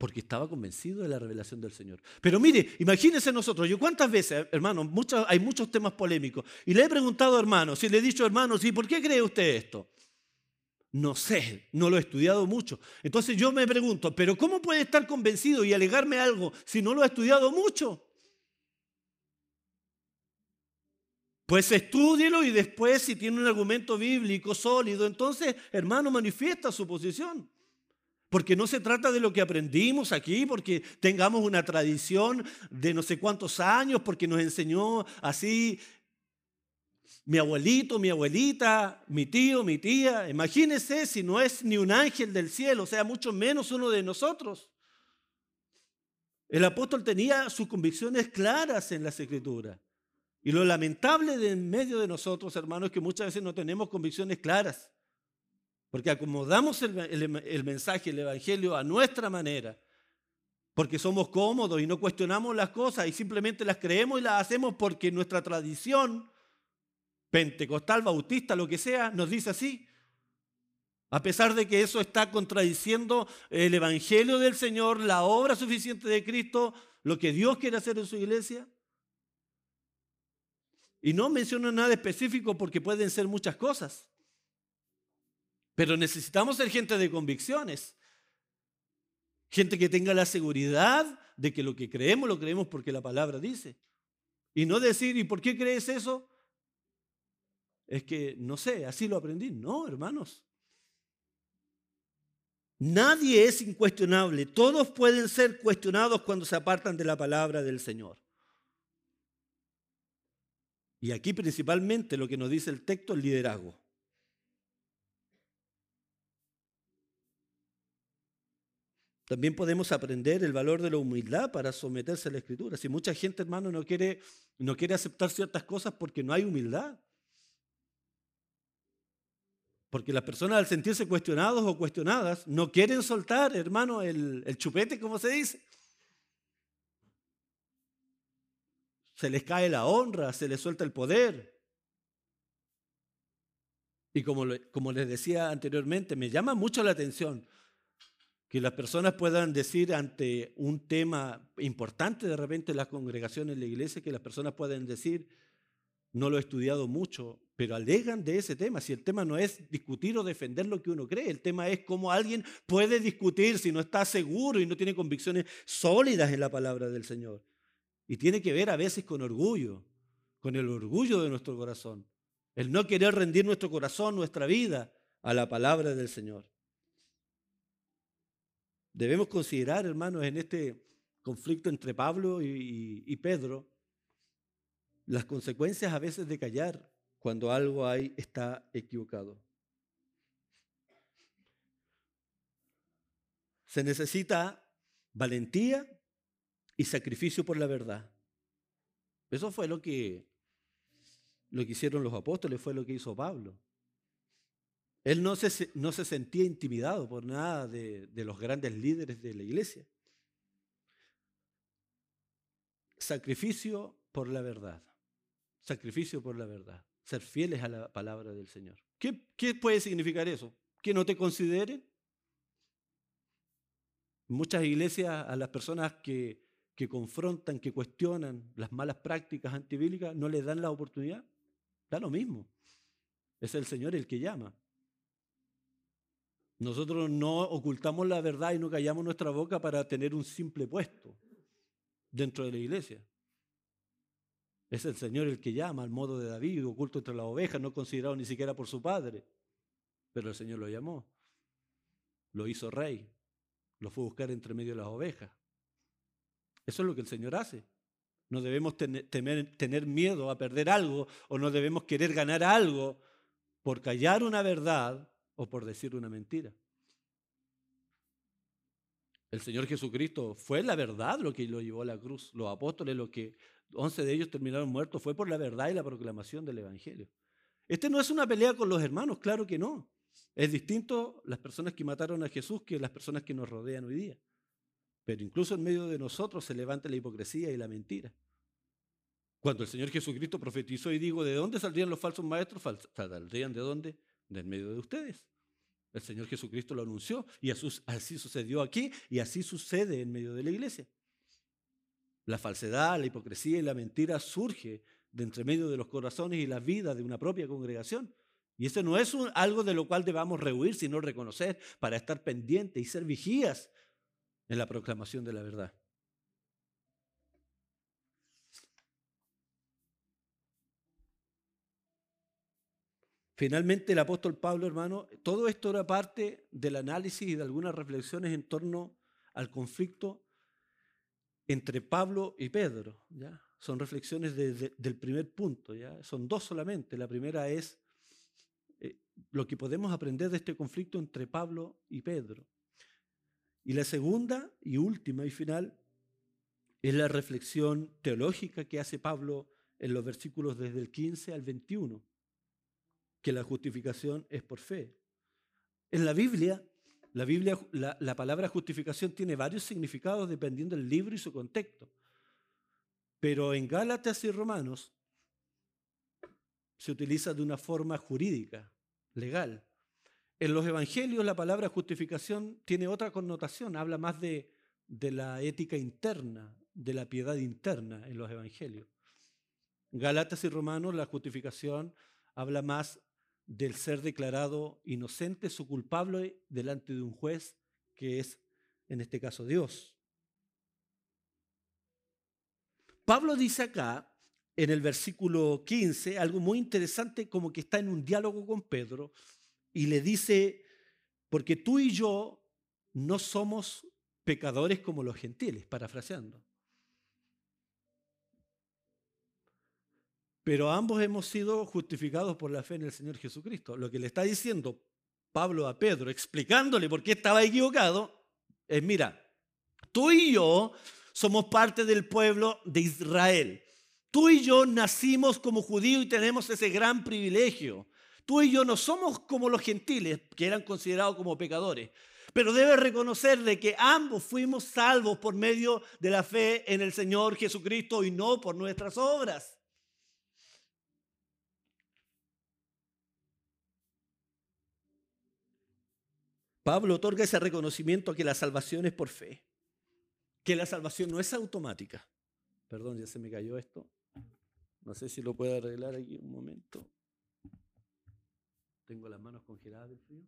Porque estaba convencido de la revelación del Señor. Pero mire, imagínense nosotros, yo cuántas veces, hermano, hay muchos temas polémicos, y le he preguntado, hermano, si le he dicho, hermano, ¿sí, ¿por qué cree usted esto? No sé, no lo he estudiado mucho. Entonces yo me pregunto, ¿pero cómo puede estar convencido y alegarme algo si no lo ha estudiado mucho? Pues estúdielo y después si tiene un argumento bíblico sólido, entonces, hermano, manifiesta su posición. Porque no se trata de lo que aprendimos aquí, porque tengamos una tradición de no sé cuántos años, porque nos enseñó así mi abuelito, mi abuelita, mi tío, mi tía. Imagínese si no es ni un ángel del cielo, o sea, mucho menos uno de nosotros. El apóstol tenía sus convicciones claras en las escrituras. Y lo lamentable de en medio de nosotros, hermanos, es que muchas veces no tenemos convicciones claras. Porque acomodamos el, mensaje, el evangelio a nuestra manera. Porque somos cómodos y no cuestionamos las cosas y simplemente las creemos y las hacemos porque nuestra tradición pentecostal, bautista, lo que sea, nos dice así. A pesar de que eso está contradiciendo el evangelio del Señor, la obra suficiente de Cristo, lo que Dios quiere hacer en su iglesia. Y no menciono nada específico porque pueden ser muchas cosas. Pero necesitamos ser gente de convicciones. Gente que tenga la seguridad de que lo que creemos lo creemos porque la palabra dice. Y no decir, ¿y por qué crees eso? Es que, no sé, así lo aprendí. No, hermanos. Nadie es incuestionable. Todos pueden ser cuestionados cuando se apartan de la palabra del Señor. Y aquí principalmente lo que nos dice el texto es liderazgo. También podemos aprender el valor de la humildad para someterse a la escritura. Si mucha gente, hermano, no quiere, no quiere aceptar ciertas cosas porque no hay humildad. Porque las personas al sentirse cuestionados o cuestionadas no quieren soltar, hermano, el, el chupete, como se dice. Se les cae la honra, se les suelta el poder. Y como, como les decía anteriormente, me llama mucho la atención que las personas puedan decir ante un tema importante de repente en las congregaciones en la iglesia, que las personas puedan decir, no lo he estudiado mucho, pero alegan de ese tema. Si el tema no es discutir o defender lo que uno cree, el tema es cómo alguien puede discutir si no está seguro y no tiene convicciones sólidas en la palabra del Señor. Y tiene que ver a veces con orgullo, con el orgullo de nuestro corazón, el no querer rendir nuestro corazón, nuestra vida a la palabra del Señor. Debemos considerar, hermanos, en este conflicto entre Pablo y, Pedro, las consecuencias a veces de callar cuando algo ahí está equivocado. Se necesita valentía y sacrificio por la verdad. Eso fue lo que, lo que hicieron los apóstoles, fue lo que hizo Pablo. Él no se, no se sentía intimidado por nada de, de los grandes líderes de la iglesia. Sacrificio por la verdad. Sacrificio por la verdad. Ser fieles a la palabra del Señor. ¿Qué, qué puede significar eso? ¿Que no te consideren? Muchas iglesias a las personas que, que confrontan, que cuestionan las malas prácticas antibíblicas, no les dan la oportunidad. Da lo mismo. Es el Señor el que llama. Nosotros no ocultamos la verdad y no callamos nuestra boca para tener un simple puesto dentro de la iglesia. Es el Señor el que llama al modo de David, oculto entre las ovejas, no considerado ni siquiera por su padre. Pero el Señor lo llamó, lo hizo rey, lo fue a buscar entre medio de las ovejas. Eso es lo que el Señor hace. No debemos tener, tener miedo a perder algo o no debemos querer ganar algo por callar una verdad o por decir una mentira. El Señor Jesucristo fue la verdad lo que lo llevó a la cruz. Los apóstoles, lo que 11 de ellos terminaron muertos, fue por la verdad y la proclamación del Evangelio. Este no es una pelea con los hermanos, claro que no. Es distinto las personas que mataron a Jesús que las personas que nos rodean hoy día. Pero incluso en medio de nosotros se levanta la hipocresía y la mentira. Cuando el Señor Jesucristo profetizó y digo, ¿de dónde saldrían los falsos maestros? ¿Saldrían de dónde? En medio de ustedes. El Señor Jesucristo lo anunció y así sucedió aquí y así sucede en medio de la iglesia. La falsedad, la hipocresía y la mentira surge de entre medio de los corazones y la vida de una propia congregación. Y eso no es algo de lo cual debamos rehuir, sino reconocer para estar pendientes y ser vigías en la proclamación de la verdad. Finalmente, el apóstol Pablo, hermano, todo esto era parte del análisis y de algunas reflexiones en torno al conflicto entre Pablo y Pedro. ¿ya? Son reflexiones del primer punto, ¿ya? son dos solamente. La primera es eh, lo que podemos aprender de este conflicto entre Pablo y Pedro. Y la segunda y última y final es la reflexión teológica que hace Pablo en los versículos desde el 15 al 21 que la justificación es por fe. En la Biblia, la, Biblia la, palabra justificación tiene varios significados dependiendo del libro y su contexto. Pero en Gálatas y Romanos se utiliza de una forma jurídica, legal. En los evangelios la palabra justificación tiene otra connotación, habla más de, de la ética interna, de la piedad interna en los evangelios. Gálatas y Romanos la justificación habla más del ser declarado inocente o culpable delante de un juez que es, en este caso, Dios. Pablo dice acá, en el versículo 15, algo muy interesante, como que está en un diálogo con Pedro, y le dice, porque tú y yo no somos pecadores como los gentiles, parafraseando. Pero ambos hemos sido justificados por la fe en el Señor Jesucristo. Lo que le está diciendo Pablo a Pedro, explicándole por qué estaba equivocado, es, mira, tú y yo somos parte del pueblo de Israel. Tú y yo nacimos como judíos y tenemos ese gran privilegio. Tú y yo no somos como los gentiles, que eran considerados como pecadores. Pero debes reconocer de que ambos fuimos salvos por medio de la fe en el Señor Jesucristo y no por nuestras obras. Pablo otorga ese reconocimiento a que la salvación es por fe, que la salvación no es automática. Perdón, ya se me cayó esto. No sé si lo puedo arreglar aquí un momento. Tengo las manos congeladas del frío.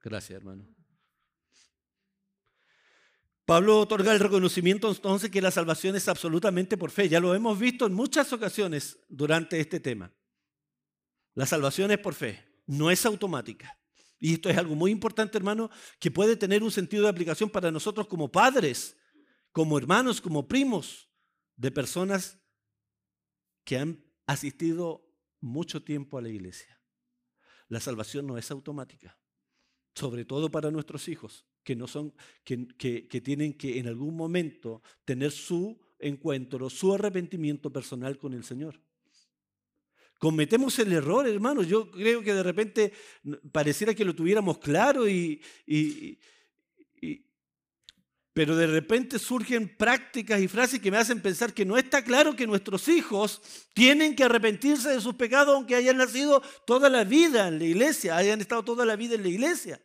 Gracias, hermano. Pablo otorga el reconocimiento entonces que la salvación es absolutamente por fe. Ya lo hemos visto en muchas ocasiones durante este tema. La salvación es por fe, no es automática. Y esto es algo muy importante, hermano, que puede tener un sentido de aplicación para nosotros como padres, como hermanos, como primos de personas que han asistido mucho tiempo a la iglesia. La salvación no es automática, sobre todo para nuestros hijos que, no son, que, que, tienen que en algún momento tener su encuentro, su arrepentimiento personal con el Señor. Cometemos el error, hermanos. Yo creo que de repente pareciera que lo tuviéramos claro y, y, pero de repente surgen prácticas y frases que me hacen pensar que no está claro que nuestros hijos tienen que arrepentirse de sus pecados aunque hayan nacido toda la vida en la iglesia, hayan estado toda la vida en la iglesia.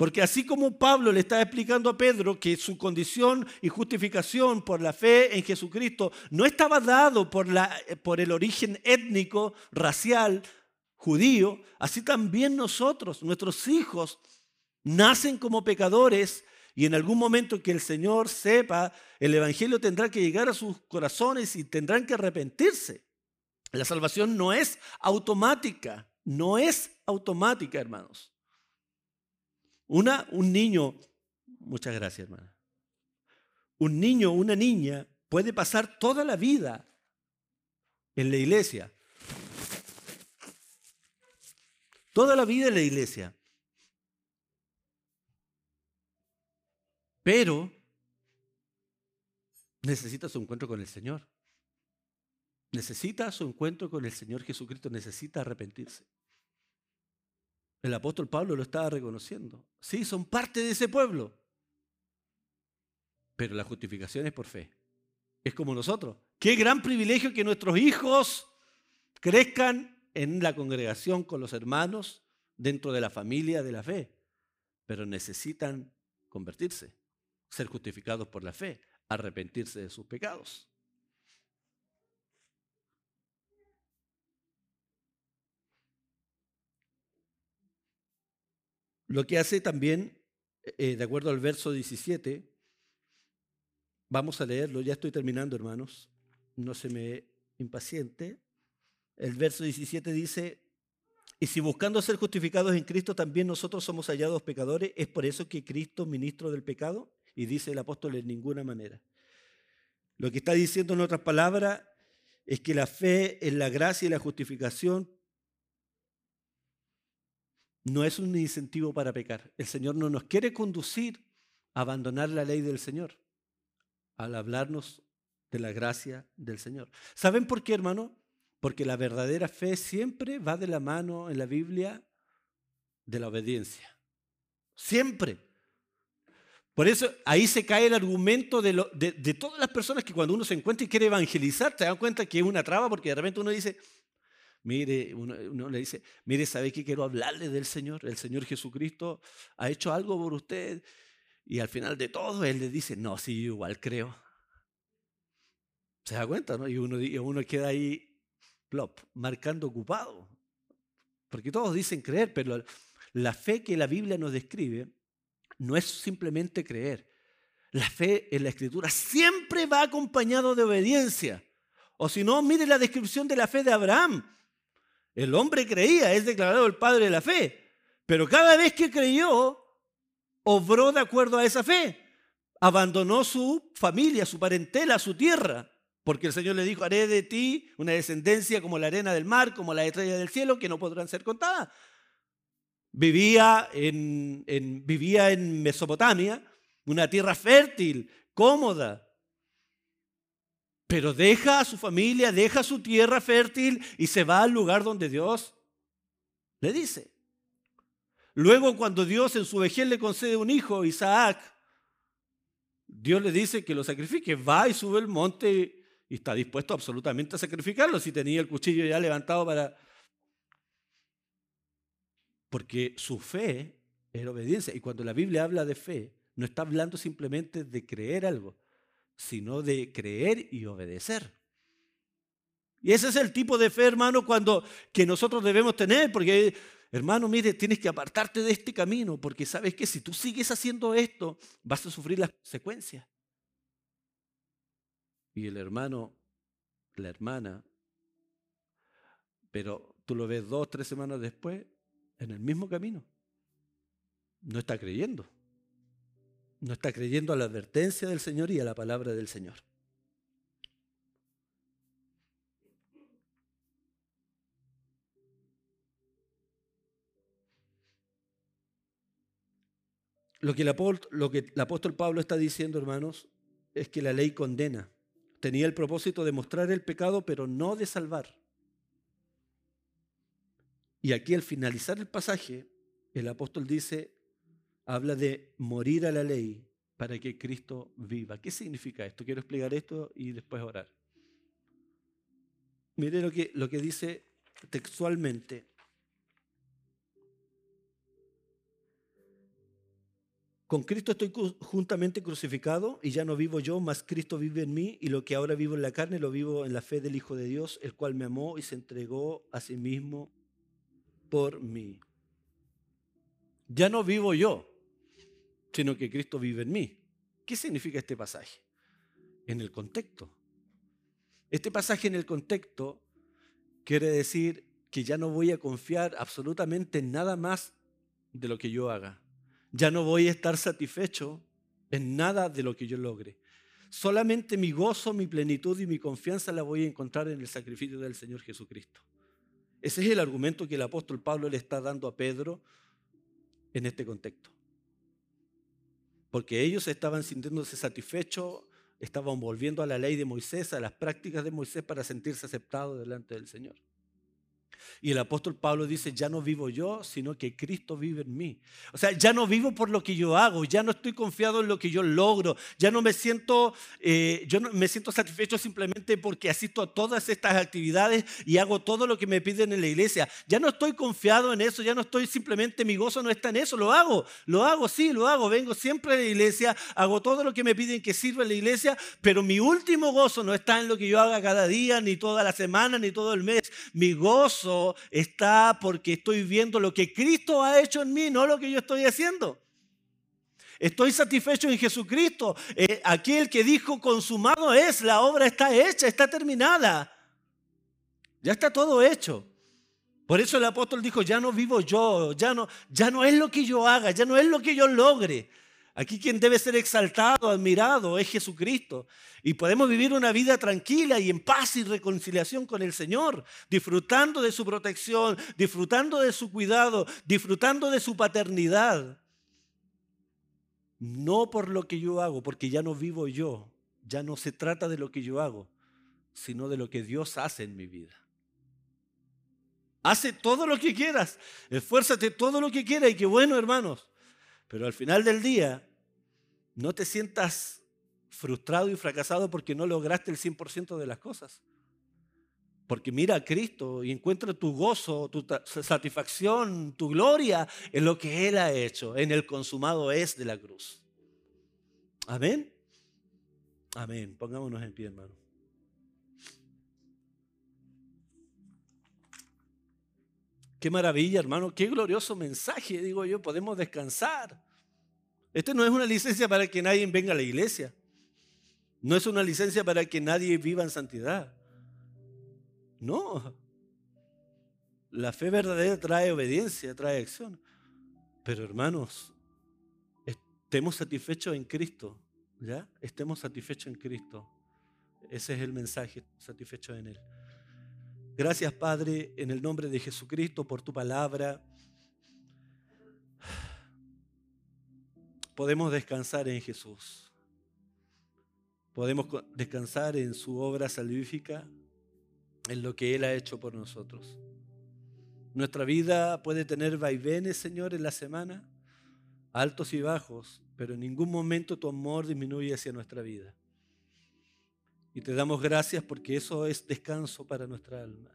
Porque así como Pablo le está explicando a Pedro que su condición y justificación por la fe en Jesucristo no estaba dado por, la, por el origen étnico, racial, judío, así también nosotros, nuestros hijos, nacen como pecadores y en algún momento que el Señor sepa, el Evangelio tendrá que llegar a sus corazones y tendrán que arrepentirse. La salvación no es automática, no es automática, hermanos. Una, un niño, muchas gracias hermana, un niño, una niña puede pasar toda la vida en la iglesia. Toda la vida en la iglesia. Pero necesita su encuentro con el Señor. Necesita su encuentro con el Señor Jesucristo, necesita arrepentirse. El apóstol Pablo lo estaba reconociendo. Sí, son parte de ese pueblo. Pero la justificación es por fe. es como nosotros. Qué gran privilegio que nuestros hijos crezcan en la congregación con los hermanos, dentro de la familia de la fe, pero necesitan convertirse, ser justificados por la fe, arrepentirse de sus pecados. Lo que hace también, eh, de acuerdo al verso 17, vamos a leerlo, ya estoy terminando hermanos, no se me impaciente. El verso 17 dice, y si buscando ser justificados en Cristo también nosotros somos hallados pecadores, ¿es por eso que Cristo ministro del pecado? Y dice el apóstol en ninguna manera. Lo que está diciendo en otras palabras es que la fe en la gracia y la justificación no es un incentivo para pecar. El Señor no nos quiere conducir a abandonar la ley del Señor al hablarnos de la gracia del Señor. ¿Saben por qué, hermano? Porque la verdadera fe siempre va de la mano en la Biblia de la obediencia. Siempre. Por eso ahí se cae el argumento de, todas las personas que cuando uno se encuentra y quiere evangelizar, te dan cuenta que es una traba porque de repente uno dice, Mire, uno, le dice, mire, ¿sabe qué quiero hablarle del Señor? El Señor Jesucristo ha hecho algo por usted. Y al final de todo, Él le dice, no, sí, yo igual creo. ¿Se da cuenta? No? Y uno, uno queda ahí, plop, marcando ocupado. Porque todos dicen creer, pero la fe que la Biblia nos describe no es simplemente creer. La fe en la Escritura siempre va acompañado de obediencia. O si no, mire la descripción de la fe de Abraham. El hombre creía, es declarado el padre de la fe. Pero cada vez que creyó, obró de acuerdo a esa fe. Abandonó su familia, su parentela, su tierra. Porque el Señor le dijo, haré de ti una descendencia como la arena del mar, como la estrella del cielo, que no podrán ser contadas. Vivía en, vivía en Mesopotamia, una tierra fértil, cómoda, pero deja a su familia, deja su tierra fértil y se va al lugar donde Dios le dice. Luego cuando Dios en su vejez le concede un hijo, Isaac, Dios le dice que lo sacrifique. Va y sube el monte y está dispuesto absolutamente a sacrificarlo si tenía el cuchillo ya levantado para... Porque su fe era obediencia. Y cuando la Biblia habla de fe, no está hablando simplemente de creer algo, sino de creer y obedecer. Y ese es el tipo de fe, hermano, cuando que nosotros debemos tener, porque hermano, mire, tienes que apartarte de este camino, porque sabes que si tú sigues haciendo esto, vas a sufrir las consecuencias. Y el hermano, la hermana, pero tú lo ves dos, tres semanas después, en el mismo camino. No está creyendo. No está creyendo a la advertencia del Señor y a la palabra del Señor. Lo que, el apóstol, lo que el apóstol Pablo está diciendo, hermanos, es que la ley condena. Tenía el propósito de mostrar el pecado, pero no de salvar. Y aquí al finalizar el pasaje, el apóstol dice, habla de morir a la ley para que Cristo viva. ¿Qué significa esto? Quiero explicar esto y después orar. Mire lo que, lo que dice textualmente. Con Cristo estoy juntamente crucificado y ya no vivo yo, mas Cristo vive en mí y lo que ahora vivo en la carne lo vivo en la fe del Hijo de Dios, el cual me amó y se entregó a sí mismo por mí. Ya no vivo yo, sino que Cristo vive en mí. ¿Qué significa este pasaje? En el contexto. Este pasaje en el contexto quiere decir que ya no voy a confiar absolutamente en nada más de lo que yo haga. Ya no voy a estar satisfecho en nada de lo que yo logre. Solamente mi gozo, mi plenitud y mi confianza la voy a encontrar en el sacrificio del Señor Jesucristo. Ese es el argumento que el apóstol Pablo le está dando a Pedro en este contexto porque ellos estaban sintiéndose satisfechos, estaban volviendo a la ley de Moisés, a las prácticas de Moisés para sentirse aceptados delante del Señor. Y el apóstol Pablo dice, ya no vivo yo, sino que Cristo vive en mí. O sea, ya no vivo por lo que yo hago, ya no estoy confiado en lo que yo logro, ya no me siento, eh, yo no, me siento satisfecho simplemente porque asisto a todas estas actividades y hago todo lo que me piden en la iglesia. Ya no estoy confiado en eso, ya no estoy simplemente, mi gozo no está en eso, lo hago, lo hago, sí, lo hago, vengo siempre a la iglesia, hago todo lo que me piden que sirva en la iglesia, pero mi último gozo no está en lo que yo haga cada día, ni toda la semana, ni todo el mes. Mi gozo está porque estoy viendo lo que Cristo ha hecho en mí, no lo que yo estoy haciendo. Estoy satisfecho en Jesucristo. Eh, aquel que dijo consumado es, la obra está hecha, está terminada. Ya está todo hecho. Por eso el apóstol dijo, ya no vivo yo, ya no, ya no es lo que yo haga, ya no es lo que yo logre. Aquí quien debe ser exaltado, admirado, es Jesucristo. Y podemos vivir una vida tranquila y en paz y reconciliación con el Señor, disfrutando de su protección, disfrutando de su cuidado, disfrutando de su paternidad. No por lo que yo hago, porque ya no vivo yo, ya no se trata de lo que yo hago, sino de lo que Dios hace en mi vida. Hace todo lo que quieras, esfuérzate todo lo que quieras y qué bueno, hermanos. Pero al final del día, no te sientas frustrado y fracasado porque no lograste el 100% de las cosas. Porque mira a Cristo y encuentra tu gozo, tu satisfacción, tu gloria en lo que Él ha hecho, en el consumado es de la cruz. Amén. Amén. Pongámonos en pie, hermano. Qué maravilla, hermano. Qué glorioso mensaje, digo yo. Podemos descansar. Este no es una licencia para que nadie venga a la iglesia. No es una licencia para que nadie viva en santidad. No. La fe verdadera trae obediencia, trae acción. Pero hermanos, estemos satisfechos en Cristo. ¿Ya? Estemos satisfechos en Cristo. Ese es el mensaje, satisfechos en Él. Gracias, Padre, en el nombre de Jesucristo, por tu palabra. Podemos descansar en Jesús. Podemos descansar en su obra salvífica, en lo que Él ha hecho por nosotros. Nuestra vida puede tener vaivenes, Señor, en la semana, altos y bajos, pero en ningún momento tu amor disminuye hacia nuestra vida. Y te damos gracias porque eso es descanso para nuestra alma.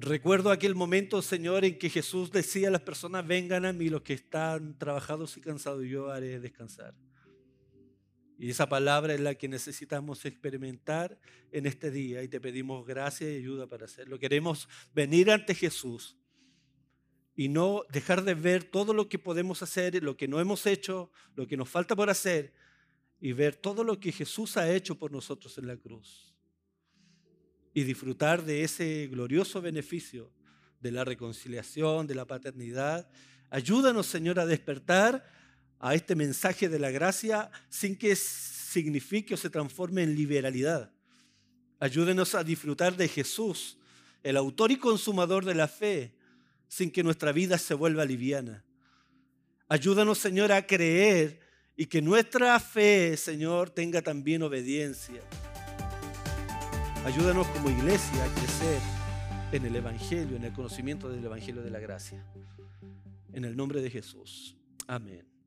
Recuerdo aquel momento, Señor, en que Jesús decía a las personas, vengan a mí los que están trabajados y cansados, yo haré descansar. Y esa palabra es la que necesitamos experimentar en este día y te pedimos gracia y ayuda para hacerlo. Queremos venir ante Jesús y no dejar de ver todo lo que podemos hacer, lo que no hemos hecho, lo que nos falta por hacer y ver todo lo que Jesús ha hecho por nosotros en la cruz y disfrutar de ese glorioso beneficio de la reconciliación, de la paternidad. Ayúdanos, Señor, a despertar a este mensaje de la gracia sin que signifique o se transforme en liberalidad. Ayúdenos a disfrutar de Jesús, el autor y consumador de la fe, sin que nuestra vida se vuelva liviana. Ayúdanos, Señor, a creer y que nuestra fe, Señor, tenga también obediencia. Ayúdanos como iglesia a crecer en el Evangelio, en el conocimiento del Evangelio de la gracia. En el nombre de Jesús. Amén.